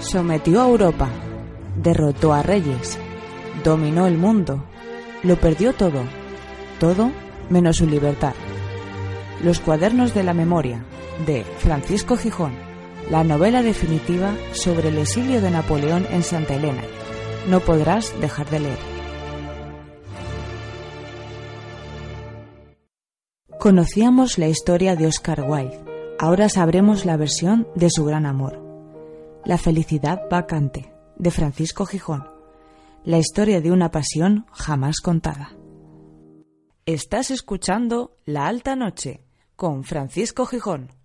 Sometió a Europa, derrotó a reyes, dominó el mundo, lo perdió todo, todo menos su libertad. Los cuadernos de la memoria, de Francisco Gijón, la novela definitiva sobre el exilio de Napoleón en Santa Elena. No podrás dejar de leer. Conocíamos la historia de Oscar Wilde, ahora sabremos la versión de su gran amor. La felicidad vacante, de Francisco Gijón. La historia de una pasión jamás contada. Estás escuchando La Alta Noche con Francisco Gijón.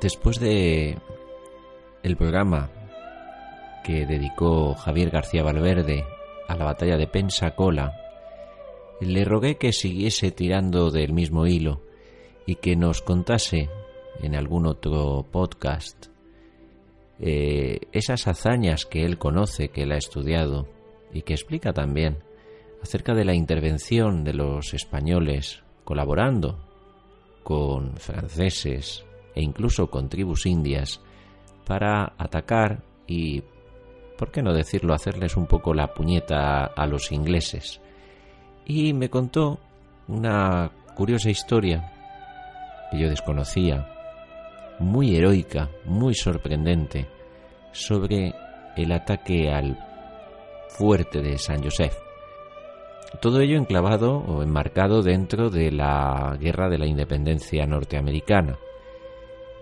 Después de el programa que dedicó Javier García Valverde a la batalla de Pensacola, le rogué que siguiese tirando del mismo hilo y que nos contase en algún otro podcast eh, esas hazañas que él conoce, que él ha estudiado y que explica también acerca de la intervención de los españoles colaborando con franceses, e incluso con tribus indias para atacar y, ¿por qué no decirlo?, hacerles un poco la puñeta a los ingleses. Y me contó una curiosa historia que yo desconocía, muy heroica, muy sorprendente, sobre el ataque al fuerte de San Josef. Todo ello enclavado o enmarcado dentro de la Guerra de la Independencia norteamericana.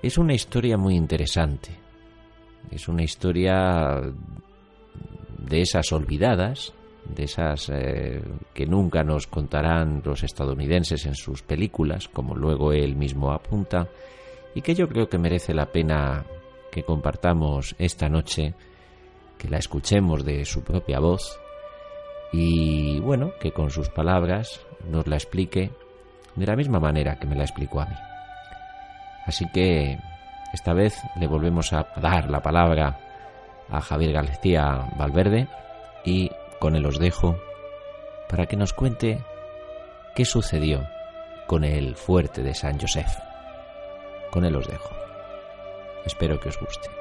Es una historia muy interesante. Es una historia de esas olvidadas, de esas eh, que nunca nos contarán los estadounidenses en sus películas, como luego él mismo apunta, y que yo creo que merece la pena que compartamos esta noche, que la escuchemos de su propia voz y bueno, que con sus palabras nos la explique de la misma manera que me la explicó a mí. Así que esta vez le volvemos a dar la palabra a Javier García Valverde y con él os dejo para que nos cuente qué sucedió con el fuerte de San Josef. Con él os dejo. Espero que os guste.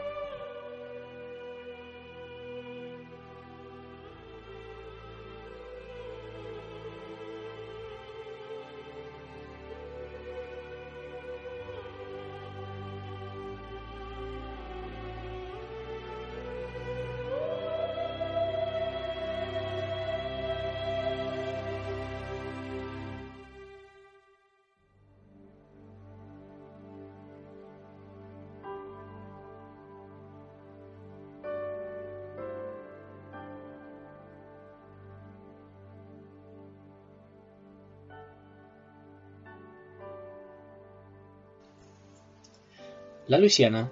La Luisiana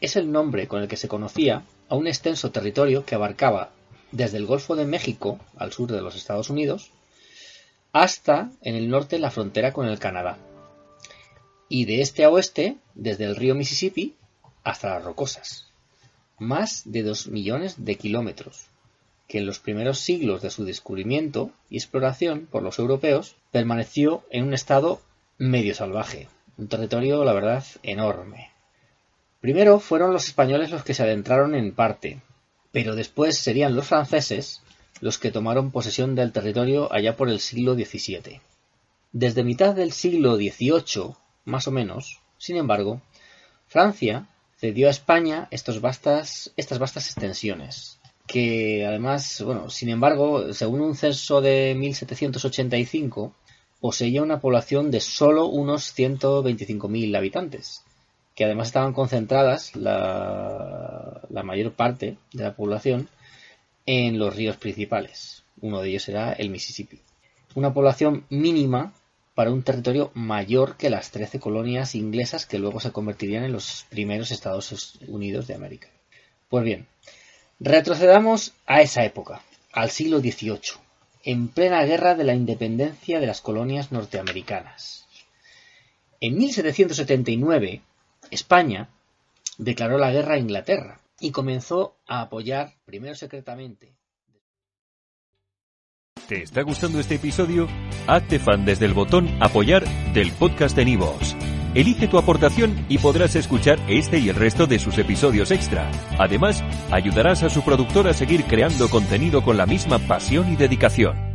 es el nombre con el que se conocía a un extenso territorio que abarcaba desde el Golfo de México, al sur de los Estados Unidos, hasta en el norte la frontera con el Canadá, y de este a oeste desde el río Mississippi hasta las Rocosas, más de dos millones de kilómetros, que en los primeros siglos de su descubrimiento y exploración por los europeos permaneció en un estado medio salvaje, un territorio, la verdad, enorme. Primero fueron los españoles los que se adentraron en parte, pero después serían los franceses los que tomaron posesión del territorio allá por el siglo XVII. Desde mitad del siglo XVIII, más o menos, sin embargo, Francia cedió a España estas vastas extensiones, que además, bueno, sin embargo, según un censo de 1785, poseía una población de solo unos 125.000 habitantes, que además estaban concentradas la, mayor parte de la población en los ríos principales. Uno de ellos era el Mississippi. Una población mínima para un territorio mayor que las 13 colonias inglesas que luego se convertirían en los primeros Estados Unidos de América. Pues bien, retrocedamos a esa época, al siglo XVIII en plena guerra de la independencia de las colonias norteamericanas. En 1779, España declaró la guerra a Inglaterra y comenzó a apoyar, primero secretamente. ¿Te está gustando este episodio? Hazte fan desde el botón Apoyar del podcast de Nivos. Elige tu aportación y podrás escuchar este y el resto de sus episodios extra. Además, ayudarás a su productor a seguir creando contenido con la misma pasión y dedicación.